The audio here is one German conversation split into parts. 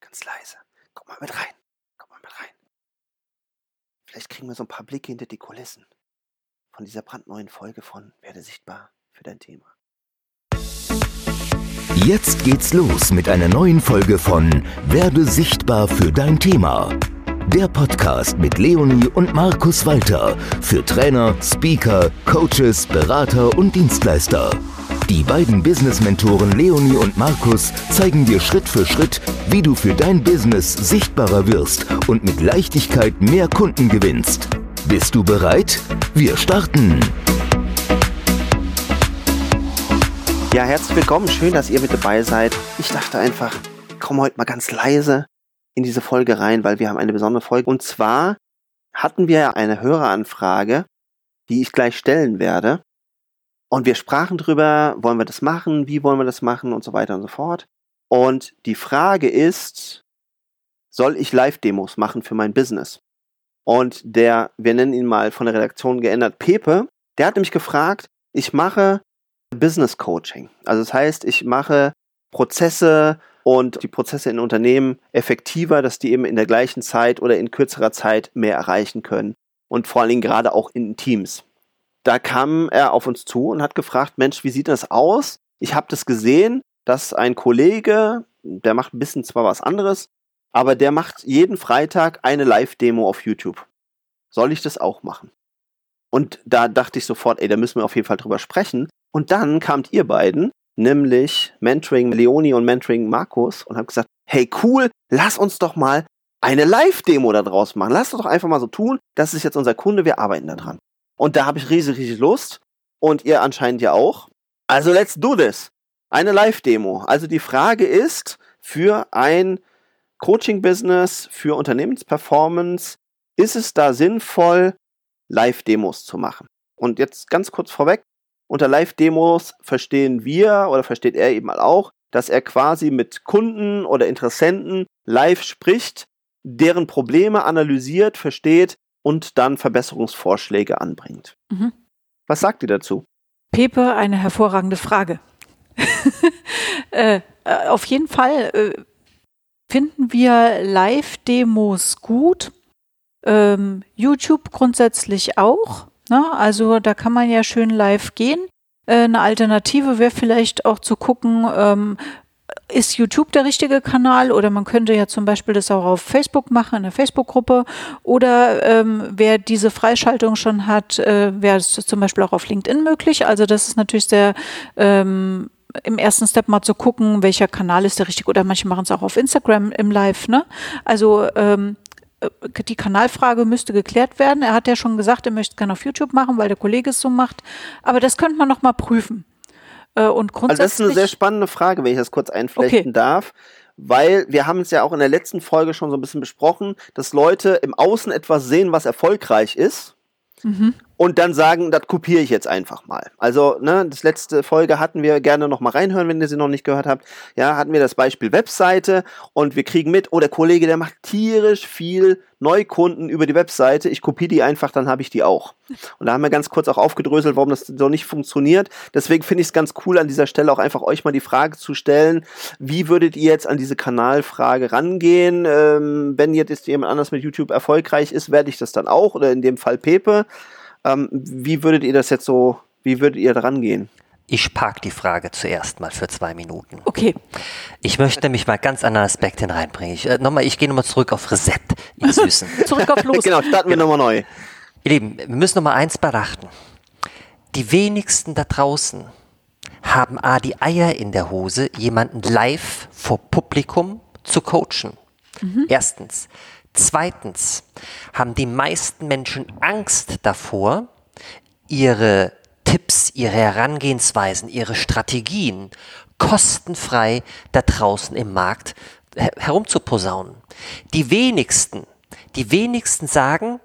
Ganz leise. Komm mal mit rein. Komm mal mit rein. Vielleicht kriegen wir so ein paar Blicke hinter die Kulissen von dieser brandneuen Folge von Werde sichtbar für dein Thema. Jetzt geht's los mit einer neuen Folge von Werde sichtbar für dein Thema. Der Podcast mit Leonie und Markus Walter für Trainer, Speaker, Coaches, Berater und Dienstleister. Die beiden Business-Mentoren Leonie und Markus zeigen dir Schritt für Schritt, wie du für dein Business sichtbarer wirst und mit Leichtigkeit mehr Kunden gewinnst. Bist du bereit? Wir starten! Ja, herzlich willkommen. Schön, dass ihr mit dabei seid. Ich dachte einfach, komm heute mal ganz leise in diese Folge rein, weil wir haben eine besondere Folge. Und zwar hatten wir eine Höreranfrage, die ich gleich stellen werde. Und wir sprachen drüber, wollen wir das machen, wie wollen wir das machen und so weiter und so fort. Und die Frage ist, soll ich Live-Demos machen für mein Business? Und der, wir nennen ihn mal von der Redaktion geändert, Pepe, der hat nämlich gefragt, ich mache Business Coaching. Also das heißt, ich mache Prozesse und die Prozesse in Unternehmen effektiver, dass die eben in der gleichen Zeit oder in kürzerer Zeit mehr erreichen können. Und vor allen Dingen gerade auch in Teams da kam er auf uns zu und hat gefragt, Mensch, wie sieht das aus? Ich habe das gesehen, dass ein Kollege, der macht ein bisschen zwar was anderes, aber der macht jeden Freitag eine Live-Demo auf YouTube. Soll ich das auch machen? Und da dachte ich sofort, ey, da müssen wir auf jeden Fall drüber sprechen. Und dann kamt ihr beiden, nämlich Mentoring Leonie und Mentoring Markus, und habt gesagt, hey, cool, lass uns doch mal eine Live-Demo da draus machen. Lass uns doch einfach mal so tun, das ist jetzt unser Kunde, wir arbeiten da dran. Und da habe ich riesig, riesig Lust. Und ihr anscheinend ja auch. Also let's do this. Eine Live-Demo. Also die Frage ist, für ein Coaching-Business, für Unternehmensperformance, ist es da sinnvoll, Live-Demos zu machen? Und jetzt ganz kurz vorweg, unter Live-Demos verstehen wir oder versteht er eben auch, dass er quasi mit Kunden oder Interessenten live spricht, deren Probleme analysiert, versteht und dann Verbesserungsvorschläge anbringt. Mhm. Was sagt ihr dazu? Pepe, eine hervorragende Frage. äh, äh, auf jeden Fall äh, finden wir Live-Demos gut. Ähm, YouTube grundsätzlich auch. Ne? Also da kann man ja schön live gehen. Äh, eine Alternative wäre vielleicht auch zu gucken, ähm, ist YouTube der richtige Kanal oder man könnte ja zum Beispiel das auch auf Facebook machen, in der Facebook-Gruppe oder ähm, wer diese Freischaltung schon hat, äh, wäre es zum Beispiel auch auf LinkedIn möglich. Also das ist natürlich sehr ähm, im ersten Step mal zu gucken, welcher Kanal ist der richtige oder manche machen es auch auf Instagram im Live. Ne? Also ähm, äh, die Kanalfrage müsste geklärt werden. Er hat ja schon gesagt, er möchte es gerne auf YouTube machen, weil der Kollege es so macht. Aber das könnte man noch mal prüfen. Äh, und grundsätzlich. Also das ist eine sehr spannende Frage, wenn ich das kurz einflechten okay. darf. Weil wir haben es ja auch in der letzten Folge schon so ein bisschen besprochen, dass Leute im Außen etwas sehen, was erfolgreich ist. Mhm und dann sagen, das kopiere ich jetzt einfach mal. Also, ne, das letzte Folge hatten wir gerne noch mal reinhören, wenn ihr sie noch nicht gehört habt. Ja, hatten wir das Beispiel Webseite und wir kriegen mit, oh, der Kollege, der macht tierisch viel Neukunden über die Webseite. Ich kopiere die einfach, dann habe ich die auch. Und da haben wir ganz kurz auch aufgedröselt, warum das so nicht funktioniert. Deswegen finde ich es ganz cool, an dieser Stelle auch einfach euch mal die Frage zu stellen, wie würdet ihr jetzt an diese Kanalfrage rangehen? Ähm, wenn jetzt jemand anders mit YouTube erfolgreich ist, werde ich das dann auch oder in dem Fall Pepe. Ähm, wie würdet ihr das jetzt so, wie würdet ihr dran gehen? Ich park die Frage zuerst mal für zwei Minuten. Okay. Ich möchte nämlich mal ganz andere Aspekte hineinbringen. Ich, äh, nochmal, ich gehe nochmal zurück auf Reset, ihr Süßen. zurück auf Los. genau, starten wir nochmal neu. Ihr Lieben, wir müssen nochmal eins beachten. Die wenigsten da draußen haben A, die Eier in der Hose, jemanden live vor Publikum zu coachen. Mhm. Erstens. Zweitens haben die meisten Menschen Angst davor, ihre Tipps, ihre Herangehensweisen, ihre Strategien kostenfrei da draußen im Markt herumzuposaunen. Die wenigsten, die wenigsten sagen,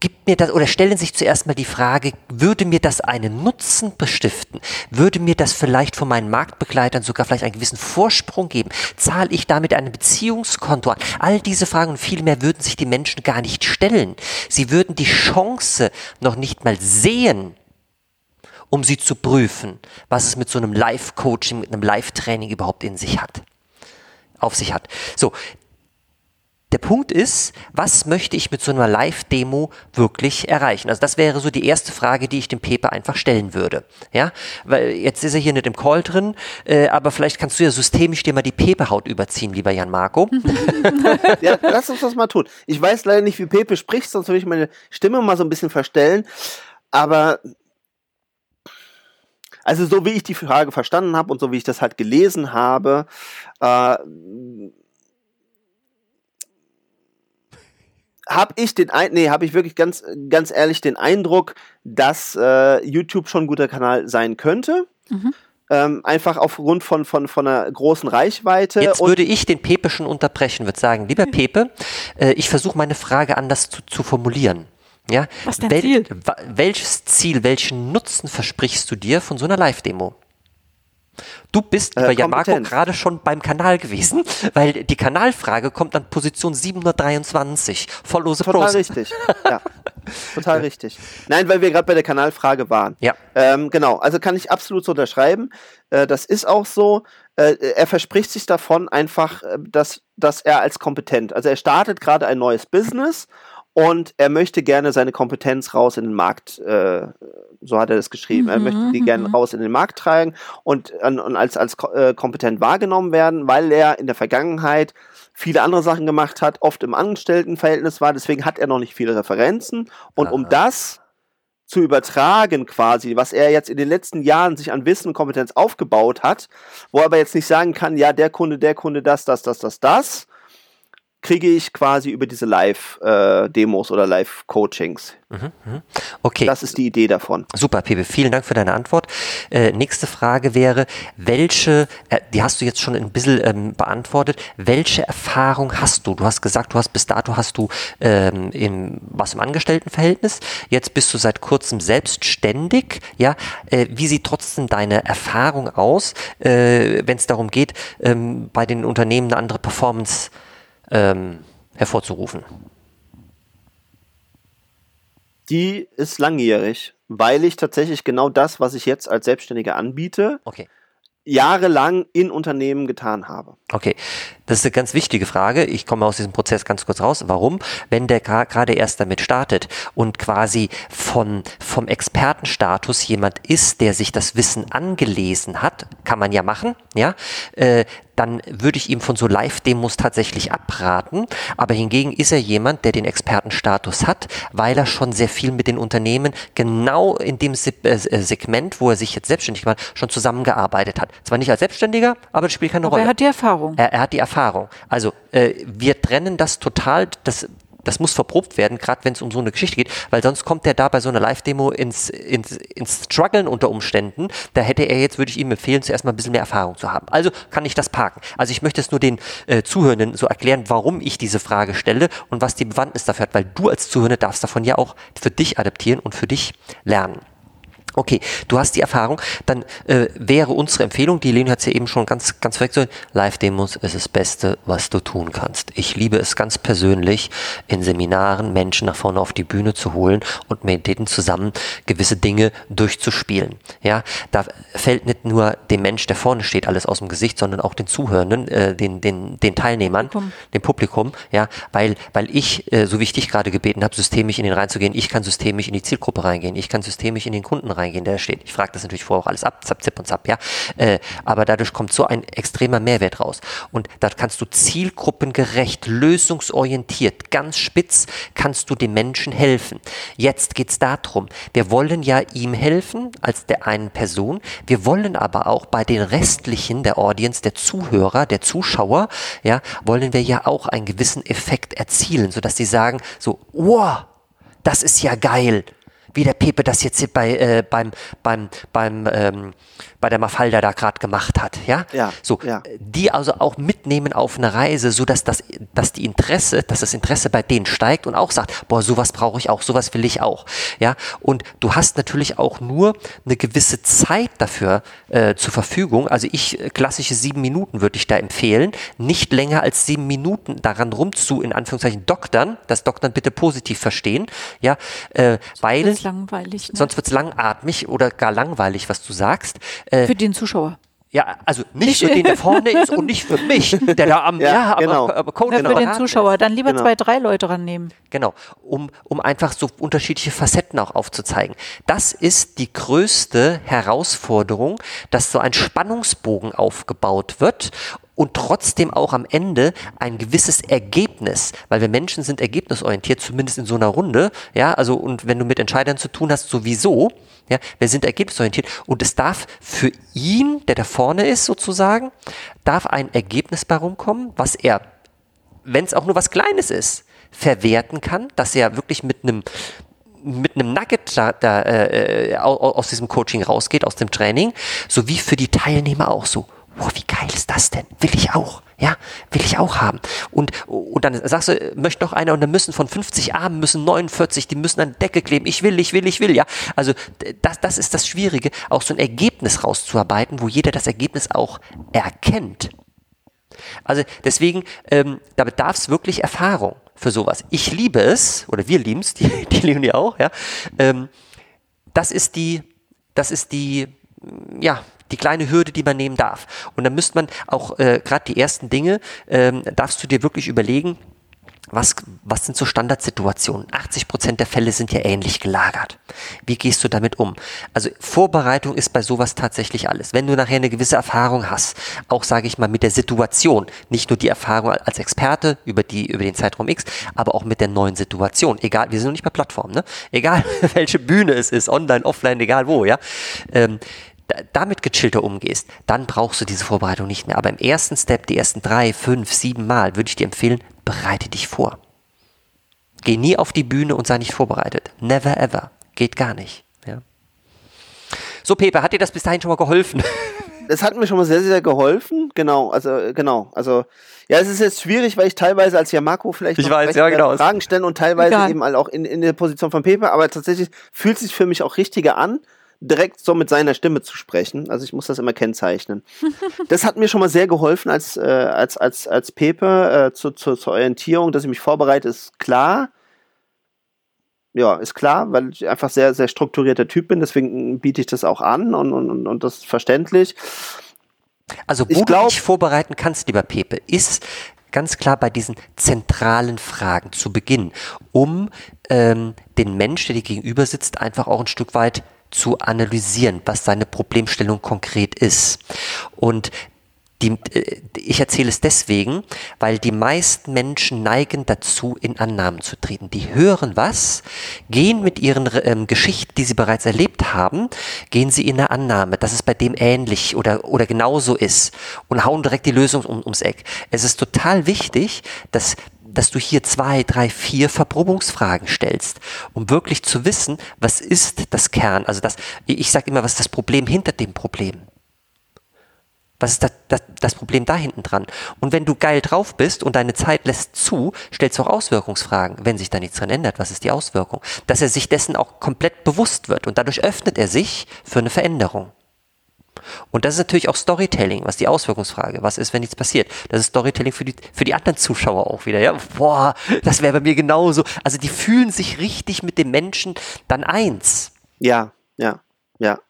gibt mir das oder stellen sich zuerst mal die Frage, würde mir das einen Nutzen bestiften? Würde mir das vielleicht von meinen Marktbegleitern sogar vielleicht einen gewissen Vorsprung geben? Zahle ich damit ein Beziehungskonto an? All diese Fragen und viel mehr würden sich die Menschen gar nicht stellen. Sie würden die Chance noch nicht mal sehen, um sie zu prüfen, was es mit so einem Live-Coaching, mit einem Live-Training überhaupt in sich hat. auf sich hat. So, der Punkt ist, was möchte ich mit so einer Live-Demo wirklich erreichen? Also das wäre so die erste Frage, die ich dem Pepe einfach stellen würde. Ja, weil jetzt ist er hier nicht im Call drin, äh, aber vielleicht kannst du ja systemisch dir mal die Pepe-Haut überziehen, lieber Jan Marco. ja, lass uns das mal tun. Ich weiß leider nicht, wie Pepe spricht, sonst würde ich meine Stimme mal so ein bisschen verstellen. Aber also so wie ich die Frage verstanden habe und so wie ich das halt gelesen habe, äh, habe ich den ein nee, habe ich wirklich ganz ganz ehrlich den Eindruck, dass äh, YouTube schon ein guter Kanal sein könnte. Mhm. Ähm, einfach aufgrund von, von, von einer großen Reichweite. Jetzt würde ich den Pepe schon unterbrechen, würde sagen, lieber Pepe, äh, ich versuche meine Frage anders zu, zu formulieren. Ja? Was ist dein Wel Ziel? Welches Ziel, welchen Nutzen versprichst du dir von so einer Live-Demo? Du bist, lieber äh, ja Marco, gerade schon beim Kanal gewesen, weil die Kanalfrage kommt an Position 723. Volllose Total Pros. richtig. Ja. Total richtig. Nein, weil wir gerade bei der Kanalfrage waren. Ja. Ähm, genau, also kann ich absolut so unterschreiben. Äh, das ist auch so. Äh, er verspricht sich davon einfach, äh, dass, dass er als kompetent, also er startet gerade ein neues Business und er möchte gerne seine Kompetenz raus in den Markt, äh, so hat er das geschrieben, mhm, er möchte die gerne mhm. raus in den Markt tragen und, und als, als äh, kompetent wahrgenommen werden, weil er in der Vergangenheit viele andere Sachen gemacht hat, oft im Angestelltenverhältnis war, deswegen hat er noch nicht viele Referenzen und Aha. um das zu übertragen quasi, was er jetzt in den letzten Jahren sich an Wissen und Kompetenz aufgebaut hat, wo er aber jetzt nicht sagen kann, ja, der Kunde, der Kunde, das, das, das, das, das, kriege ich quasi über diese Live-Demos äh, oder Live-Coachings. Mhm, mhm, okay. Das ist die Idee davon. Super, Pepe. Vielen Dank für deine Antwort. Äh, nächste Frage wäre, welche, äh, die hast du jetzt schon ein bisschen ähm, beantwortet, welche Erfahrung hast du? Du hast gesagt, du hast bis dato hast du ähm, im, was im Angestelltenverhältnis. Jetzt bist du seit kurzem selbstständig. Ja, äh, wie sieht trotzdem deine Erfahrung aus, äh, wenn es darum geht, ähm, bei den Unternehmen eine andere Performance ähm, hervorzurufen? Die ist langjährig, weil ich tatsächlich genau das, was ich jetzt als Selbstständiger anbiete, okay. jahrelang in Unternehmen getan habe. Okay, das ist eine ganz wichtige Frage. Ich komme aus diesem Prozess ganz kurz raus. Warum? Wenn der gerade erst damit startet und quasi von, vom Expertenstatus jemand ist, der sich das Wissen angelesen hat, kann man ja machen, ja, äh, dann würde ich ihm von so Live-Demos tatsächlich abraten. Aber hingegen ist er jemand, der den Expertenstatus hat, weil er schon sehr viel mit den Unternehmen genau in dem Se äh, äh Segment, wo er sich jetzt selbstständig macht, schon zusammengearbeitet hat. Zwar nicht als Selbstständiger, aber das spielt keine aber Rolle. Er hat die Erfahrung. Er, er hat die Erfahrung. Also äh, wir trennen das total. Das das muss verprobt werden, gerade wenn es um so eine Geschichte geht, weil sonst kommt der da bei so einer Live-Demo ins, ins, ins Struggeln unter Umständen. Da hätte er jetzt, würde ich ihm empfehlen, zuerst mal ein bisschen mehr Erfahrung zu haben. Also kann ich das parken. Also ich möchte es nur den äh, Zuhörenden so erklären, warum ich diese Frage stelle und was die Bewandtnis dafür hat, weil du als Zuhörende darfst davon ja auch für dich adaptieren und für dich lernen. Okay, du hast die Erfahrung, dann äh, wäre unsere Empfehlung, die Leni hat es ja eben schon ganz, ganz so, Live-Demos ist das Beste, was du tun kannst. Ich liebe es ganz persönlich, in Seminaren Menschen nach vorne auf die Bühne zu holen und mit denen zusammen gewisse Dinge durchzuspielen. Ja, da fällt nicht nur dem Mensch, der vorne steht, alles aus dem Gesicht, sondern auch den Zuhörenden, äh, den, den, den Teilnehmern, Publikum. dem Publikum, ja, weil, weil ich, äh, so wie ich dich gerade gebeten habe, systemisch in den reinzugehen, ich kann systemisch in die Zielgruppe reingehen, ich kann systemisch in den Kunden reingehen reingehen, der steht. Ich frage das natürlich vorher auch alles ab, zap, zip und zap, ja. Äh, aber dadurch kommt so ein extremer Mehrwert raus. Und da kannst du zielgruppengerecht, lösungsorientiert, ganz spitz, kannst du dem Menschen helfen. Jetzt geht es darum, wir wollen ja ihm helfen als der einen Person, wir wollen aber auch bei den restlichen der Audience, der Zuhörer, der Zuschauer, ja, wollen wir ja auch einen gewissen Effekt erzielen, sodass sie sagen, so, wow, das ist ja geil wie der Pepe das jetzt bei, äh, beim, beim, beim, ähm, bei der Mafalda da gerade gemacht hat, ja? Ja. So, ja. die also auch mitnehmen auf eine Reise, so dass das, dass die Interesse, dass das Interesse bei denen steigt und auch sagt, boah, sowas brauche ich auch, sowas will ich auch, ja? Und du hast natürlich auch nur eine gewisse Zeit dafür äh, zur Verfügung. Also ich äh, klassische sieben Minuten würde ich da empfehlen, nicht länger als sieben Minuten daran rumzu in Anführungszeichen doktern, das Doktern bitte positiv verstehen, ja, äh, weil langweilig. Ne? Sonst wird es langatmig oder gar langweilig, was du sagst. Äh, Für den Zuschauer. Ja, also nicht für den, der vorne ist und nicht für mich, der da am, Ja, ja, aber, genau. aber Coach Für am den Zuschauer. Dann lieber Genau. zwei, drei Leute rannehmen. Genau, um, um einfach so unterschiedliche Facetten auch aufzuzeigen. Das ist die größte Herausforderung, dass so ein Spannungsbogen aufgebaut wird und trotzdem auch am Ende ein gewisses Ergebnis, weil wir Menschen sind ergebnisorientiert, zumindest in so einer Runde, ja, also und wenn du mit Entscheidern zu tun hast, sowieso, ja, wir sind ergebnisorientiert und es darf für ihn, der da vorne ist sozusagen, darf ein Ergebnis bei rumkommen, was er wenn es auch nur was Kleines ist, verwerten kann, dass er wirklich mit einem mit einem Nugget da, da, äh, au- aus diesem Coaching rausgeht, aus dem Training, sowie für die Teilnehmer auch so. Wow, wie geil ist das denn? Will ich auch. Ja, will ich auch haben. Und, und dann sagst du, möchte noch einer und dann müssen von 50 Armen müssen 49, die müssen an die Decke kleben. Ich will, ich will, ich will, ja. Also das, das ist das Schwierige, auch so ein Ergebnis rauszuarbeiten, wo jeder das Ergebnis auch erkennt. Also deswegen, ähm, da bedarf es wirklich Erfahrung für sowas. Ich liebe es, oder wir lieben es, die, die Leonie auch, ja. Ähm, das ist die, das ist die, ja, die kleine Hürde, die man nehmen darf. Und dann müsste man auch äh, gerade die ersten Dinge, ähm, darfst du dir wirklich überlegen, was, was sind so Standardsituationen? 80 Prozent der Fälle sind ja ähnlich gelagert. Wie gehst du damit um? Also Vorbereitung ist bei sowas tatsächlich alles. Wenn du nachher eine gewisse Erfahrung hast, auch sage ich mal mit der Situation, nicht nur die Erfahrung als Experte über die über den Zeitraum X, aber auch mit der neuen Situation. Egal, wir sind noch nicht bei Plattformen, ne? Egal welche Bühne es ist, online, offline, egal wo, ja. Ähm, damit gechillter umgehst, dann brauchst du diese Vorbereitung nicht mehr. Aber im ersten Step, die ersten drei, fünf, sieben Mal, würde ich dir empfehlen, bereite dich vor. Geh nie auf die Bühne und sei nicht vorbereitet. Never ever. Geht gar nicht. Ja. So, Pepe, hat dir das bis dahin schon mal geholfen? Das hat mir schon mal sehr, sehr geholfen. Genau, also äh, genau. Also ja, es ist jetzt schwierig, weil ich teilweise als Yamako vielleicht Ich weiß, ja, genau. Fragen stellen und teilweise Egal. eben auch in, in der Position von Pepe, aber tatsächlich fühlt sich für mich auch richtiger an, direkt so mit seiner Stimme zu sprechen. Also ich muss das immer kennzeichnen. das hat mir schon mal sehr geholfen als, äh, als, als, als Pepe äh, zu, zu, zur Orientierung, dass ich mich vorbereite, ist klar. Ja, ist klar, weil ich einfach sehr, sehr strukturierter Typ bin, deswegen biete ich das auch an und, und, und, das ist verständlich. Also, wo Ich du glaub- dich vorbereiten kannst, lieber Pepe, ist ganz klar bei diesen zentralen Fragen zu Beginn, um ähm, den Mensch, der dir gegenüber sitzt, einfach auch ein Stück weit zu analysieren, was seine Problemstellung konkret ist. Und die, äh, ich erzähle es deswegen, weil die meisten Menschen neigen dazu, in Annahmen zu treten. Die hören was, gehen mit ihren ähm, Geschichten, die sie bereits erlebt haben, gehen sie in eine Annahme, dass es bei dem ähnlich oder, oder genauso ist und hauen direkt die Lösung um, ums Eck. Es ist total wichtig, dass dass du hier zwei, drei, vier Verprobungsfragen stellst, um wirklich zu wissen, was ist das Kern, also das, ich sage immer, was ist das Problem hinter dem Problem? Was ist das, das, das Problem da hinten dran? Und wenn du geil drauf bist und deine Zeit lässt zu, stellst du auch Auswirkungsfragen. Wenn sich da nichts dran ändert, was ist die Auswirkung? Dass er sich dessen auch komplett bewusst wird und dadurch öffnet er sich für eine Veränderung. Und das ist natürlich auch Storytelling, was die Auswirkungsfrage, was ist, wenn nichts passiert. Das ist Storytelling für die, für die anderen Zuschauer auch wieder. Ja, boah, das wäre bei mir genauso. Also die fühlen sich richtig mit dem Menschen dann eins. Ja, ja, ja.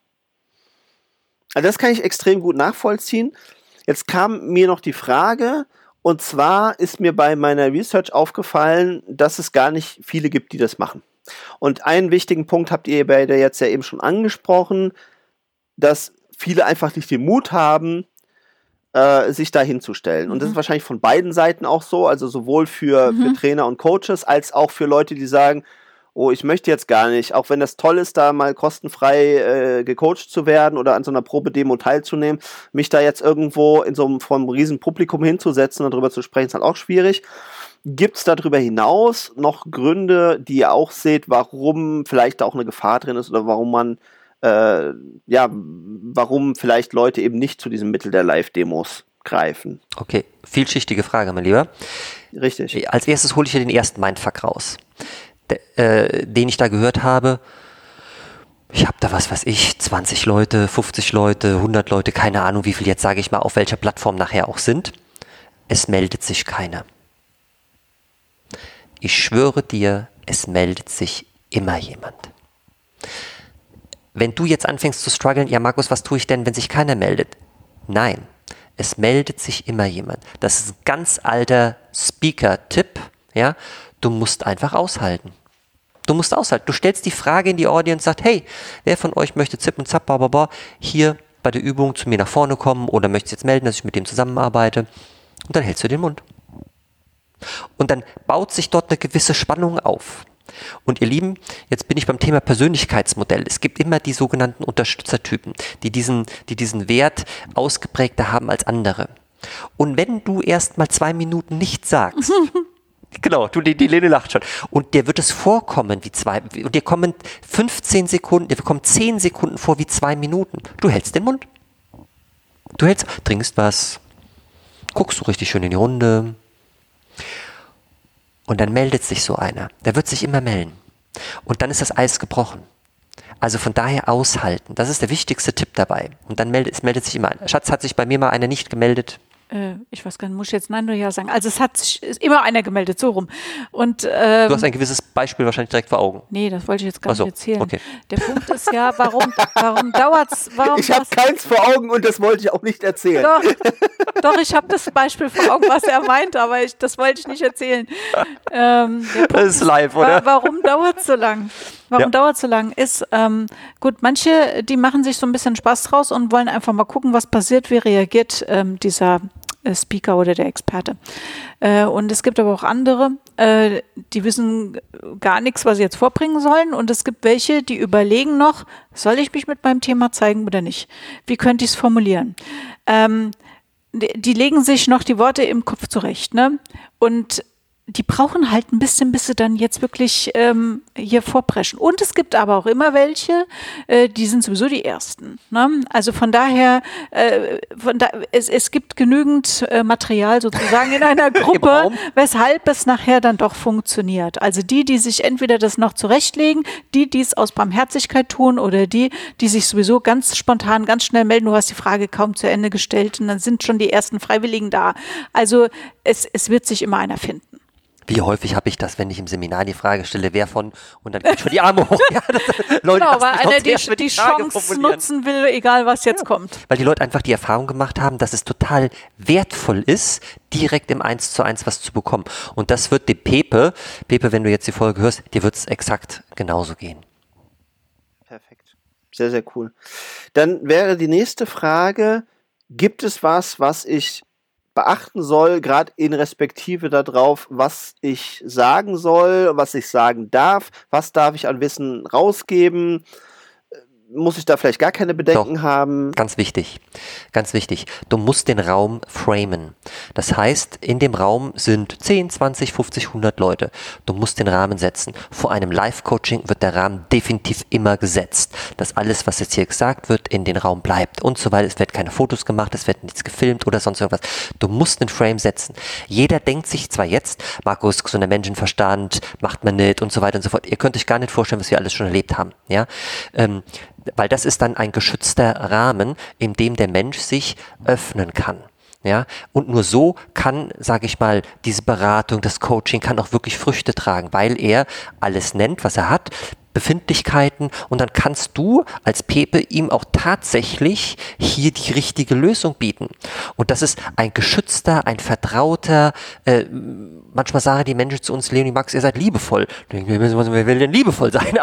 Also das kann ich extrem gut nachvollziehen. Jetzt kam mir noch die Frage, und zwar ist mir bei meiner Research aufgefallen, dass es gar nicht viele gibt, die das machen. Und einen wichtigen Punkt habt ihr beide jetzt ja eben schon angesprochen, dass viele einfach nicht den Mut haben, äh, sich da hinzustellen. Und das ist wahrscheinlich von beiden Seiten auch so, also sowohl für, für Trainer und Coaches als auch für Leute, die sagen, oh, ich möchte jetzt gar nicht, auch wenn das toll ist, da mal kostenfrei äh, gecoacht zu werden oder an so einer Probedemo teilzunehmen, mich da jetzt irgendwo in so einem einem riesen Publikum hinzusetzen und darüber zu sprechen, ist halt auch schwierig. Gibt es darüber hinaus noch Gründe, die ihr auch seht, warum vielleicht da auch eine Gefahr drin ist oder warum man äh, ja, warum vielleicht Leute eben nicht zu diesem Mittel der Live-Demos greifen? Okay, vielschichtige Frage, mein Lieber. Richtig. Als erstes hole ich dir den ersten Mindfuck raus, de, äh, den ich da gehört habe. Ich habe da was weiß ich, 20 Leute, 50 Leute, 100 Leute, keine Ahnung, wie viel jetzt sage ich mal, auf welcher Plattform nachher auch sind. Es meldet sich keiner. Ich schwöre dir, es meldet sich immer jemand. Wenn du jetzt anfängst zu strugglen, ja Markus, was tue ich denn, wenn sich keiner meldet? Nein, es meldet sich immer jemand. Das ist ein ganz alter Speaker-Tipp. Ja, du musst einfach aushalten. Du musst aushalten. Du stellst die Frage in die Audience, sagt, hey, wer von euch möchte zip und zap, bla, hier bei der Übung zu mir nach vorne kommen oder möchtest jetzt melden, dass ich mit dem zusammenarbeite? Und dann hältst du den Mund. Und dann baut sich dort eine gewisse Spannung auf. Und ihr Lieben, jetzt bin ich beim Thema Persönlichkeitsmodell. Es gibt immer die sogenannten Unterstützertypen, die diesen, die diesen Wert ausgeprägter haben als andere. Und wenn du erst mal zwei Minuten nichts sagst, Genau, du, die, die Lene lacht schon. Und dir wird es vorkommen wie zwei, und dir kommen 15 Sekunden, dir kommen 10 Sekunden vor wie zwei Minuten. Du hältst den Mund. Du hältst, trinkst was, guckst du richtig schön in die Runde. Und dann meldet sich so einer. Der wird sich immer melden. Und dann ist das Eis gebrochen. Also von daher aushalten. Das ist der wichtigste Tipp dabei. Und dann meldet, es meldet sich immer einer. Schatz, hat sich bei mir mal einer nicht gemeldet? Äh, ich weiß gar nicht, muss ich jetzt nein oder ja sagen. Also es hat sich ist immer einer gemeldet, so rum. Und, ähm, du hast ein gewisses Beispiel wahrscheinlich direkt vor Augen. Nee, das wollte ich jetzt gar so, nicht erzählen. okay. Der Punkt ist ja, warum, warum dauert es? Warum Ich habe keins vor Augen und das wollte ich auch nicht erzählen. Doch, doch, ich habe das Beispiel vor Augen, was er meinte, aber ich, das wollte ich nicht erzählen. Ähm, Das ist live, oder? Warum dauert es so lang? Warum Ja. dauert es so lang? Ist, ähm, gut, manche, die machen sich so ein bisschen Spaß draus und wollen einfach mal gucken, was passiert, wie reagiert ähm, dieser äh, Speaker oder der Experte. Äh, und es gibt aber auch andere, äh, die wissen gar nichts, was sie jetzt vorbringen sollen. Und es gibt welche, die überlegen noch, soll ich mich mit meinem Thema zeigen oder nicht? Wie könnte ich es formulieren? Ähm, die, die legen sich noch die Worte im Kopf zurecht, ne? Und die brauchen halt ein bisschen, bis sie dann jetzt wirklich ähm, hier vorpreschen. Und es gibt aber auch immer welche, äh, die sind sowieso die Ersten. Ne? Also von daher, äh, von da, es, es gibt genügend äh, Material sozusagen in einer Gruppe, weshalb es nachher dann doch funktioniert. Also die, die sich entweder das noch zurechtlegen, die, die es aus Barmherzigkeit tun oder die, die sich sowieso ganz spontan, ganz schnell melden. Du hast die Frage kaum zu Ende gestellt und dann sind schon die ersten Freiwilligen da. Also es, es wird sich immer einer finden. Wie häufig habe ich das, wenn ich im Seminar die Frage stelle, wer von, und dann geht schon die Arme hoch. Ja, das, Leute, Genau, weil einer die, die Frage Chance nutzen will, egal was jetzt kommt. Weil die Leute einfach die Erfahrung gemacht haben, dass es total wertvoll ist, direkt im 1 zu 1 was zu bekommen. Und das wird dem Pepe, Pepe, wenn du jetzt die Folge hörst, dir wird es exakt genauso gehen. Perfekt. Sehr, sehr cool. Dann wäre die nächste Frage, gibt es was, was ich beachten soll, gerade in Respektive darauf, was ich sagen soll, was ich sagen darf, was darf ich an Wissen rausgeben? Muss ich da vielleicht gar keine Bedenken haben? Ganz wichtig, ganz wichtig. Du musst den Raum framen. Das heißt, in dem Raum sind 10, 20, 50, 100 Leute. Du musst den Rahmen setzen. Vor einem Live-Coaching wird der Rahmen definitiv immer gesetzt. Dass alles, was jetzt hier gesagt wird, in den Raum bleibt und so weiter. Es wird keine Fotos gemacht, es wird nichts gefilmt oder sonst irgendwas. Du musst den Frame setzen. Jeder denkt sich zwar jetzt, Markus, gesunder Menschenverstand, macht man nicht und so weiter und so fort. Ihr könnt euch gar nicht vorstellen, was wir alles schon erlebt haben. Ja, ähm, weil das ist dann ein geschützter Rahmen, in dem der Mensch sich öffnen kann. Ja, und nur so kann, sage ich mal, diese Beratung, das Coaching kann auch wirklich Früchte tragen, weil er alles nennt, was er hat, Befindlichkeiten und dann kannst du als Pepe ihm auch tatsächlich hier die richtige Lösung bieten. Und das ist ein geschützter, ein vertrauter, äh, manchmal sagen die Menschen zu uns, Leonie Max, ihr seid liebevoll. Wer will denn liebevoll sein?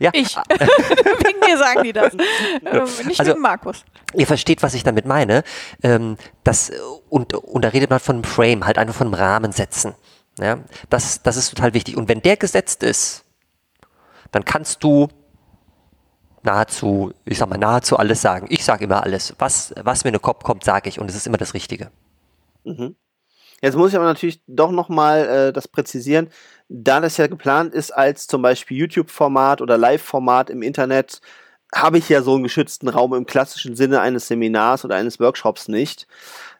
Ja, Ich. wegen mir sagen die das. Ähm, nicht Also- Markus. Ihr versteht, was ich damit meine. Ähm, das, und, und da redet man von einem Frame, halt einfach von einem Rahmen setzen. Ja, das, das ist total wichtig. Und wenn der gesetzt ist, dann kannst du nahezu, ich sag mal, nahezu alles sagen. Ich sage immer alles. Was, was mir in den Kopf kommt, sage ich. Und es ist immer das Richtige. Mhm. Jetzt muss ich aber natürlich doch nochmal äh, das präzisieren. Da das ja geplant ist als zum Beispiel YouTube-Format oder Live-Format im Internet, habe ich ja so einen geschützten Raum im klassischen Sinne eines Seminars oder eines Workshops nicht.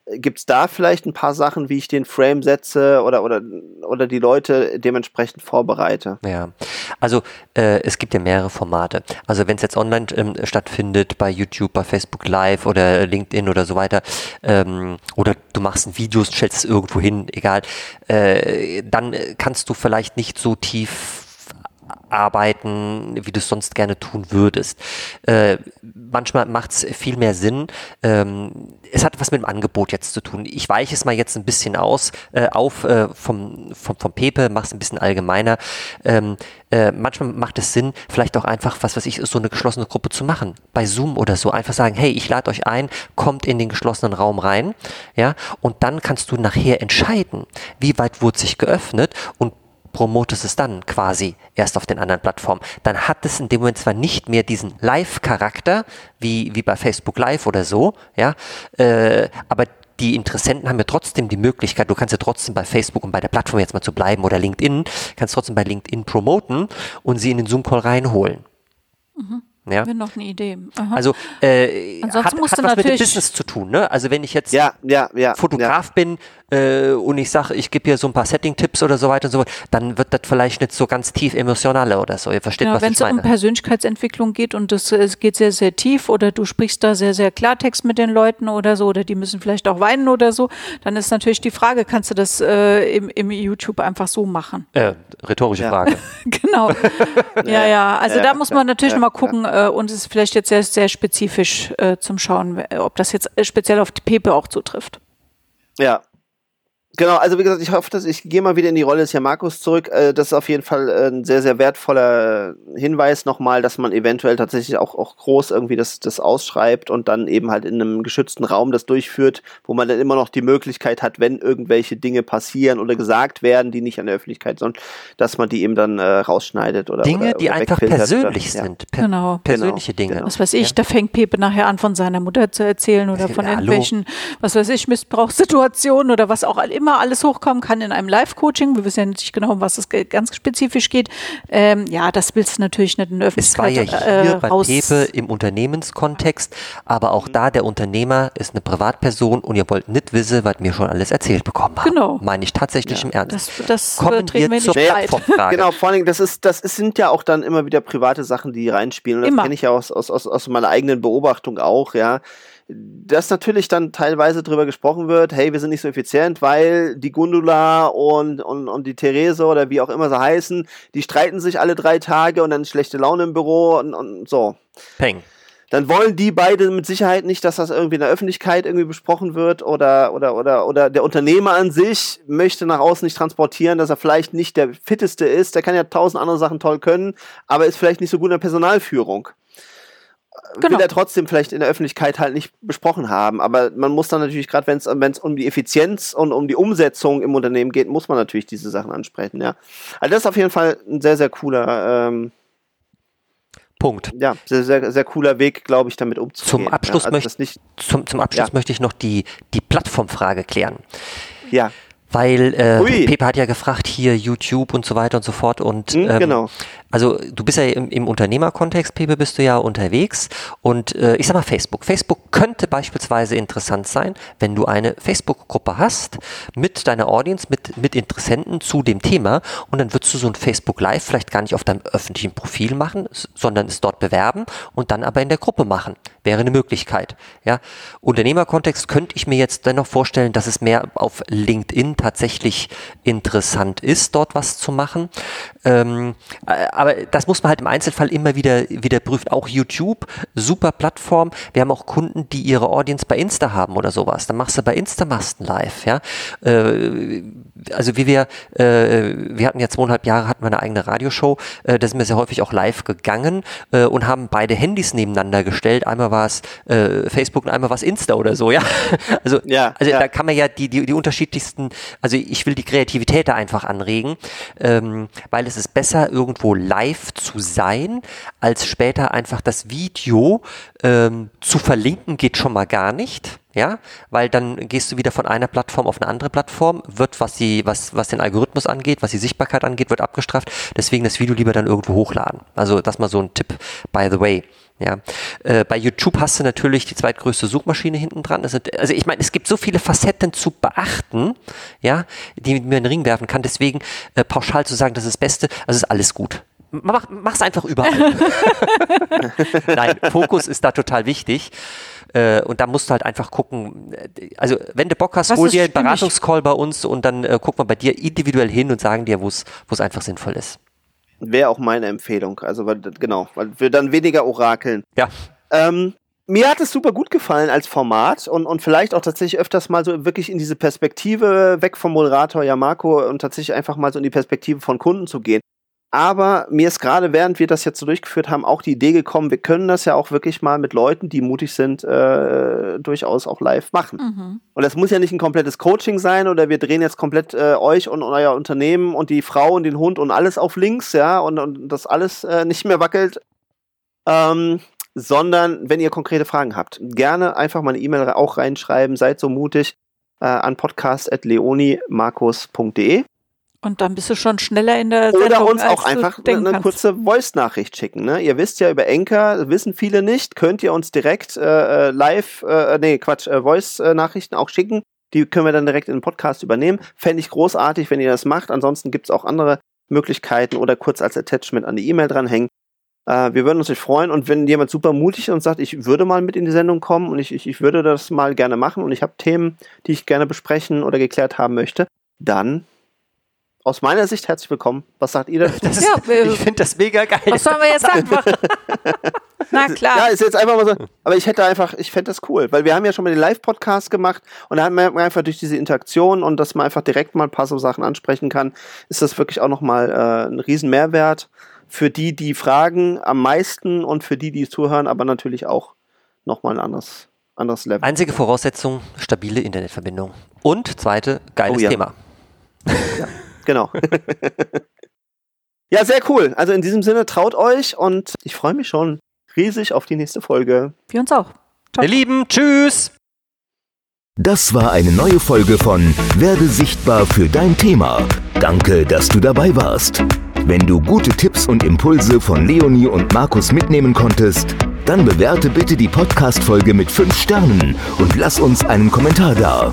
Gibt es da vielleicht ein paar Sachen, wie ich den Frame setze oder, oder, oder die Leute dementsprechend vorbereite? Ja, also äh, es gibt ja mehrere Formate. Also wenn es jetzt online ähm, stattfindet, bei YouTube, bei Facebook Live oder LinkedIn oder so weiter, ähm, oder du machst ein Video, stellst es irgendwo hin, egal, äh, dann kannst du vielleicht nicht so tief arbeiten, wie du es sonst gerne tun würdest. Äh, manchmal macht es viel mehr Sinn. Ähm, es hat was mit dem Angebot jetzt zu tun. Ich weiche es mal jetzt ein bisschen aus, äh, auf äh, vom, vom, vom Pepe, mach es ein bisschen allgemeiner. Ähm, äh, manchmal macht es Sinn, vielleicht auch einfach, was weiß ich, so eine geschlossene Gruppe zu machen. Bei Zoom oder so. Einfach sagen, hey, ich lade euch ein, kommt in den geschlossenen Raum rein. Ja, und dann kannst du nachher entscheiden, wie weit wurde sich geöffnet und promotest es dann quasi erst auf den anderen Plattformen. Dann hat es in dem Moment zwar nicht mehr diesen Live-Charakter, wie, wie bei Facebook Live oder so, ja, äh, aber die Interessenten haben ja trotzdem die Möglichkeit, du kannst ja trotzdem bei Facebook und bei der Plattform jetzt mal zu bleiben oder LinkedIn, kannst trotzdem bei LinkedIn promoten und sie in den Zoom-Call reinholen. Mhm. Ja. Wäre noch eine Idee. Aha. Also äh, hat, hat was mit dem Business zu tun. Ne? Also wenn ich jetzt ja, ja, ja, Fotograf bin äh, und ich sage, ich gebe hier so ein paar Setting-Tipps oder so weiter und so fort, dann wird das vielleicht nicht so ganz tief emotionaler oder so. Ihr versteht, ja, was ich meine. Wenn es um Persönlichkeitsentwicklung geht und das, es geht sehr, sehr tief oder du sprichst da sehr, sehr Klartext mit den Leuten oder so oder die müssen vielleicht auch weinen oder so, dann ist natürlich die Frage, kannst du das äh, im, im YouTube einfach so machen? Äh, rhetorische ja. Frage. genau. ja, ja. Also da muss man natürlich ja, mal gucken äh, und es ist vielleicht jetzt sehr, sehr spezifisch äh, zum Schauen, ob das jetzt speziell auf die Pepe auch zutrifft. Ja, Genau, also wie gesagt, ich hoffe, dass ich gehe mal wieder in die Rolle des Herrn Markus zurück. Äh, das ist auf jeden Fall äh, ein sehr, sehr wertvoller Hinweis nochmal, dass man eventuell tatsächlich auch, auch groß irgendwie das, das ausschreibt und dann eben halt in einem geschützten Raum das durchführt, wo man dann immer noch die Möglichkeit hat, wenn irgendwelche Dinge passieren oder gesagt werden, die nicht an der Öffentlichkeit sind, dass man die eben dann äh, rausschneidet oder Dinge, oder, die einfach persönlich oder, sind. Per genau. Persönliche genau. Dinge. Genau. Was weiß ich, ja. da fängt Pepe nachher an, von seiner Mutter zu erzählen oder von ja, irgendwelchen, was weiß ich, Missbrauchssituationen oder was auch immer immer alles hochkommen kann in einem Live-Coaching. Wir wissen ja nicht genau, um was es ganz spezifisch geht. Ähm, ja, das willst du natürlich nicht in der Öffentlichkeit Es war ja hier äh, bei Pepe im Unternehmenskontext, aber auch da der Unternehmer ist eine Privatperson und ihr wollt nicht wissen, was mir schon alles erzählt bekommen haben. Genau. Meine ich tatsächlich ja, im Ernst. Das, das Kommen wir, wir zur Plattformfrage. Genau, vor allem, das ist, das sind ja auch dann immer wieder private Sachen, die reinspielen. Und das kenne ich ja aus, aus, aus, aus meiner eigenen Beobachtung auch, ja dass natürlich dann teilweise drüber gesprochen wird, hey, wir sind nicht so effizient, weil die Gundula und, und, und die Therese oder wie auch immer sie heißen, die streiten sich alle drei Tage und dann schlechte Laune im Büro und, und so. Peng. Dann wollen die beide mit Sicherheit nicht, dass das irgendwie in der Öffentlichkeit irgendwie besprochen wird oder, oder, oder, oder der Unternehmer an sich möchte nach außen nicht transportieren, dass er vielleicht nicht der fitteste ist. Der kann ja tausend andere Sachen toll können, aber ist vielleicht nicht so gut in der Personalführung genau. will er trotzdem vielleicht in der Öffentlichkeit halt nicht besprochen haben. Aber man muss dann natürlich, gerade wenn es um die Effizienz und um die Umsetzung im Unternehmen geht, muss man natürlich diese Sachen ansprechen, ja. Also das ist auf jeden Fall ein sehr, sehr cooler ähm, Punkt. Ja, sehr, sehr, sehr cooler Weg, glaube ich, damit umzugehen. Zum Abschluss, ja, also möcht, zum, zum Abschluss ja. möchte ich noch die, die Plattformfrage klären. Ja. Weil äh, Pepe hat ja gefragt, hier YouTube und so weiter und so fort. Und mhm, ähm, genau. Also du bist ja im, im Unternehmerkontext, Pepe, bist du ja unterwegs. Und äh, ich sag mal Facebook. Facebook könnte beispielsweise interessant sein, wenn du eine Facebook-Gruppe hast mit deiner Audience, mit, mit Interessenten zu dem Thema. Und dann würdest du so ein Facebook Live vielleicht gar nicht auf deinem öffentlichen Profil machen, sondern es dort bewerben und dann aber in der Gruppe machen. Wäre eine Möglichkeit. Ja. Unternehmerkontext könnte ich mir jetzt dennoch vorstellen, dass es mehr auf LinkedIn tatsächlich interessant ist, dort was zu machen. Ähm, äh, aber das muss man halt im Einzelfall immer wieder, wieder prüfen. Auch YouTube, super Plattform. Wir haben auch Kunden, die ihre Audience bei Insta haben oder sowas. Dann machst du bei Insta Masten live, ja. Äh, also wie wir, äh, wir hatten ja zweieinhalb Jahre, hatten wir eine eigene Radioshow, äh, da sind wir sehr häufig auch live gegangen äh, und haben beide Handys nebeneinander gestellt. Einmal war es äh, Facebook und einmal war es Insta oder so, ja. Also, ja, also ja. da kann man ja die, die, die unterschiedlichsten, also ich will die Kreativität da einfach anregen, ähm, weil es ist besser, irgendwo live zu sein, als später einfach das Video ähm, zu verlinken, geht schon mal gar nicht. Ja, weil dann gehst du wieder von einer Plattform auf eine andere Plattform, wird, was die, was, was den Algorithmus angeht, was die Sichtbarkeit angeht, wird abgestraft. Deswegen das Video lieber dann irgendwo hochladen. Also das mal so ein Tipp, by the way. Ja, äh, bei YouTube hast du natürlich die zweitgrößte Suchmaschine hinten dran. also ich meine, es gibt so viele Facetten zu beachten, ja, die mir in den Ring werfen kann. Deswegen äh, pauschal zu sagen, das ist das Beste, also ist alles gut. Mach, mach's einfach überall. Nein, Fokus ist da total wichtig. Äh, und da musst du halt einfach gucken, äh, also wenn du Bock hast, Was hol dir einen Beratungscall bei uns und dann äh, gucken wir bei dir individuell hin und sagen dir, wo es einfach sinnvoll ist. Wäre auch meine Empfehlung. Also, weil, genau, weil wir dann weniger orakeln. Ja. Ähm, mir hat es super gut gefallen als Format und, und vielleicht auch tatsächlich öfters mal so wirklich in diese Perspektive weg vom Moderator ja Marco und tatsächlich einfach mal so in die Perspektive von Kunden zu gehen. Aber mir ist gerade, während wir das jetzt so durchgeführt haben, auch die Idee gekommen, wir können das ja auch wirklich mal mit Leuten, die mutig sind, äh, durchaus auch live machen. Mhm. Und das muss ja nicht ein komplettes Coaching sein oder wir drehen jetzt komplett äh, euch und euer Unternehmen und die Frau und den Hund und alles auf links, ja, und, und das alles äh, nicht mehr wackelt. Ähm, sondern wenn ihr konkrete Fragen habt, gerne einfach mal eine E-Mail auch reinschreiben, seid so mutig äh, an podcast.leonimarkus.de Und dann bist du schon schneller in der Sendung, oder uns auch einfach eine kannst. kurze Voice-Nachricht schicken. Ne? Ihr wisst ja über Enker, wissen viele nicht, könnt ihr uns direkt äh, äh, live, äh, nee, Quatsch, äh, Voice-Nachrichten auch schicken. Die können wir dann direkt in den Podcast übernehmen. Fände ich großartig, wenn ihr das macht. Ansonsten gibt es auch andere Möglichkeiten oder kurz als Attachment an die E-Mail dranhängen. Äh, wir würden uns nicht freuen und wenn jemand super mutig ist und sagt, ich würde mal mit in die Sendung kommen und ich, ich, ich würde das mal gerne machen und ich habe Themen, die ich gerne besprechen oder geklärt haben möchte, dann aus meiner Sicht herzlich willkommen. Was sagt ihr dazu? Das ist, Ja, wir- ich finde das mega geil. Was sollen wir jetzt einfach? Na klar. Ja, ist jetzt einfach mal so. Aber ich hätte einfach, ich fände das cool, weil wir haben ja schon mal den Live-Podcast gemacht und da haben wir einfach durch diese Interaktion und dass man einfach direkt mal ein paar so Sachen ansprechen kann, ist das wirklich auch nochmal äh, ein riesen Mehrwert für die, die fragen am meisten und für die, die zuhören, aber natürlich auch nochmal ein anderes, anderes Level. Einzige Voraussetzung, stabile Internetverbindung. Und zweite, geiles Oh ja. Thema. Genau. ja, sehr cool. Also in diesem Sinne, traut euch und ich freue mich schon riesig auf die nächste Folge. Wir uns auch. Ciao. Ihr Lieben, tschüss! Das war eine neue Folge von Werde sichtbar für dein Thema. Danke, dass du dabei warst. Wenn du gute Tipps und Impulse von Leonie und Markus mitnehmen konntest, dann bewerte bitte die Podcast-Folge mit 5 Sternen und lass uns einen Kommentar da.